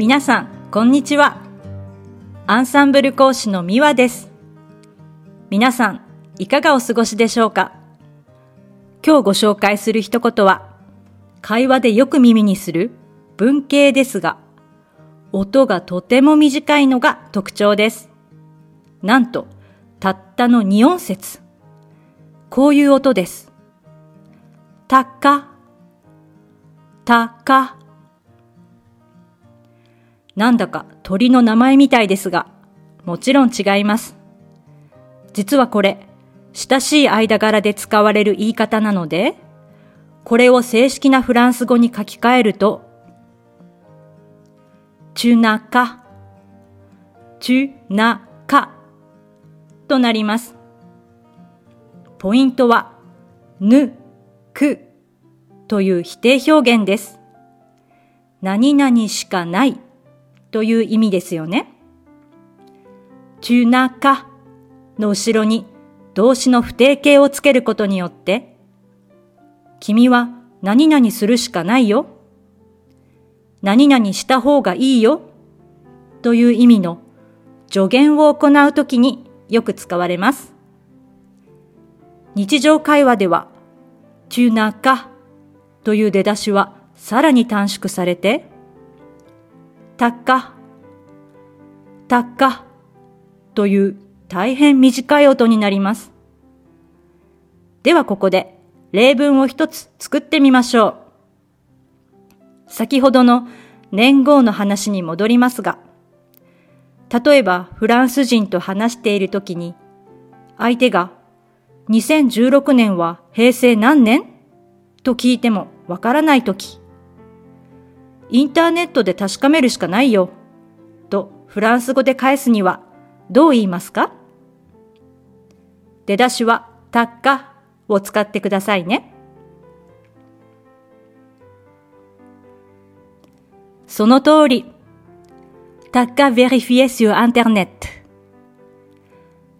皆さん、こんにちは。アンサンブル講師のミワです。皆さん、いかがお過ごしでしょうか？今日ご紹介する一言は、会話でよく耳にする文型ですが、音がとても短いのが特徴です。なんと、たったの2音節。こういう音です。たか、たか。なんだか鳥の名前みたいですが、もちろん違います。実はこれ、親しい間柄で使われる言い方なので、これを正式なフランス語に書き換えると、チュナカ、チュナカとなります。ポイントは、ぬ、くという否定表現です。何々しかないという意味ですよね。チュナカの後ろに動詞の不定形をつけることによって、君は何々するしかないよ。何々した方がいいよ。という意味の助言を行うときによく使われます。日常会話では、チュナカという出だしはさらに短縮されて、たっか、たっかという大変短い音になります。ではここで例文を一つ作ってみましょう。先ほどの年号の話に戻りますが、例えばフランス人と話しているときに、相手が2016年は平成何年？と聞いてもわからないとき、インターネットで確かめるしかないよとフランス語で返すにはどう言いますか？出だしはたっかを使ってくださいね。その通り。たっか vérifier sur Internet.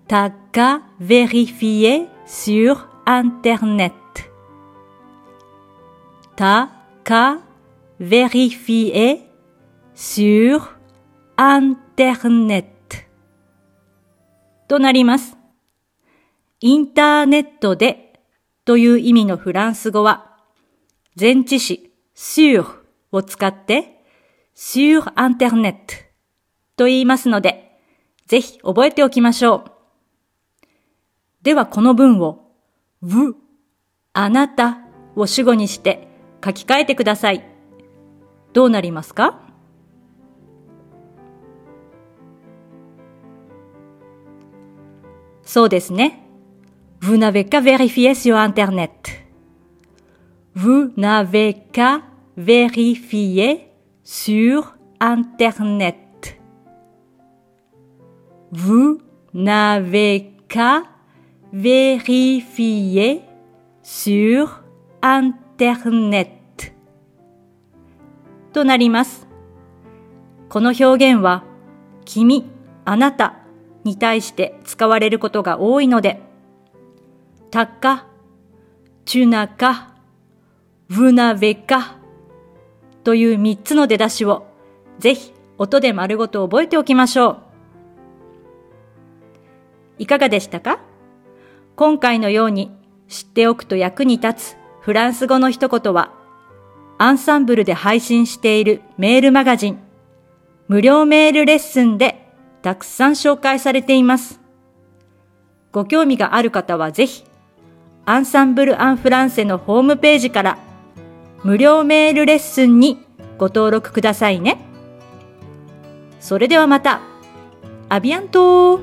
たっか vérifier sur Internet. たか vérifier sur Internet となります。インターネットでという意味のフランス語は前置詞 sur を使って sur Internet と言いますのでぜひ覚えておきましょう。ではこの文を vous あなたを主語にして書き換えてください。どうなりますかそうですね。Vous n'avez qu'à vérifier sur Internet. Vous n'avez qu'à vérifier sur Internet. Vous n'avez qu'à vérifier sur Internet. となります。この表現は、君、あなたに対して使われることが多いので、たか、ちゅなか、ぶなべかという三つの出だしをぜひ音で丸ごと覚えておきましょう。いかがでしたか？今回のように知っておくと役に立つフランス語の一言はアンサンブルで配信しているメールマガジン、無料メールレッスンでたくさん紹介されています。ご興味がある方はぜひ、アンサンブル・アン・フランセのホームページから無料メールレッスンにご登録くださいね。それではまた。アビアント